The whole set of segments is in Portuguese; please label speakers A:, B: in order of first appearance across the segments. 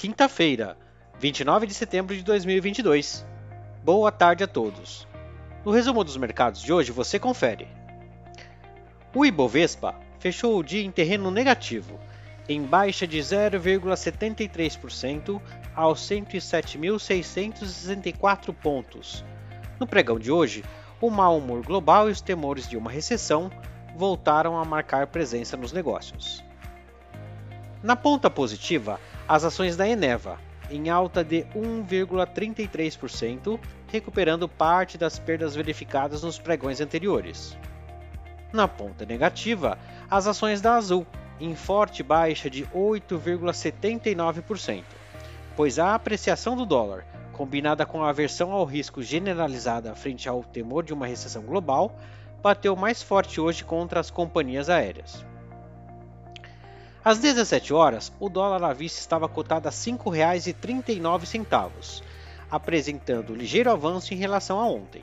A: quinta-feira, 29 de setembro de 2022. Boa tarde a todos. No resumo dos mercados de hoje você confere. O Ibovespa fechou o dia em terreno negativo, em baixa de 0,73% aos 107.664 pontos. No pregão de hoje, o mau humor global e os temores de uma recessão voltaram a marcar presença nos negócios. Na ponta positiva, as ações da Eneva, em alta de 1,33%, recuperando parte das perdas verificadas nos pregões anteriores. Na ponta negativa, as ações da Azul, em forte baixa de 8,79%, pois a apreciação do dólar, combinada com a aversão ao risco generalizada frente ao temor de uma recessão global, bateu mais forte hoje contra as companhias aéreas. Às 17 horas, o dólar à vista estava cotado a R$ 5,39, apresentando ligeiro avanço em relação a ontem.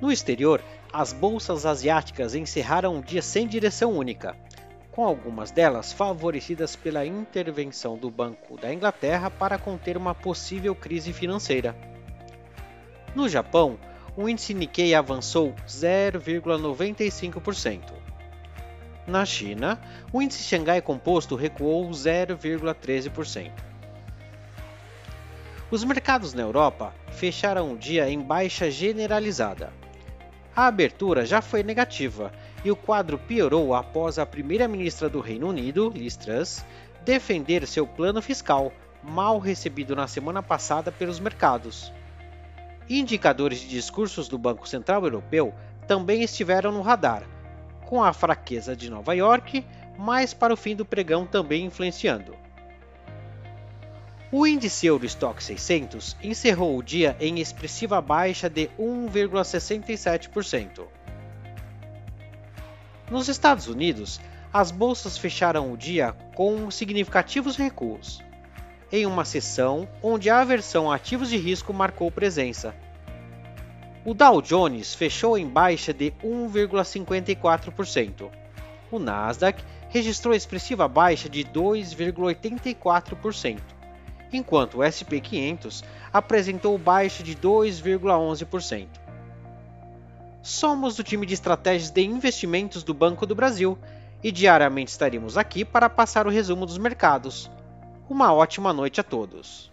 A: No exterior, as bolsas asiáticas encerraram um dia sem direção única, com algumas delas favorecidas pela intervenção do Banco da Inglaterra para conter uma possível crise financeira. No Japão, o índice Nikkei avançou 0,95%. Na China, o índice Xangai Composto recuou 0,13%. Os mercados na Europa fecharam o dia em baixa generalizada. A abertura já foi negativa e o quadro piorou após a primeira-ministra do Reino Unido, Liz Truss, defender seu plano fiscal, mal recebido na semana passada pelos mercados. Indicadores de discursos do Banco Central Europeu também estiveram no radar, com a fraqueza de Nova York, mas para o fim do pregão também influenciando. O índice Eurostock 600 encerrou o dia em expressiva baixa de 1,67%. Nos Estados Unidos, as bolsas fecharam o dia com significativos recuos, em uma sessão onde a aversão a ativos de risco marcou presença, o Dow Jones fechou em baixa de 1,54%. O Nasdaq registrou expressiva baixa de 2,84%, enquanto o SP 500 apresentou baixa de 2,11%. Somos do time de estratégias de investimentos do Banco do Brasil e diariamente estaremos aqui para passar o resumo dos mercados. Uma ótima noite a todos.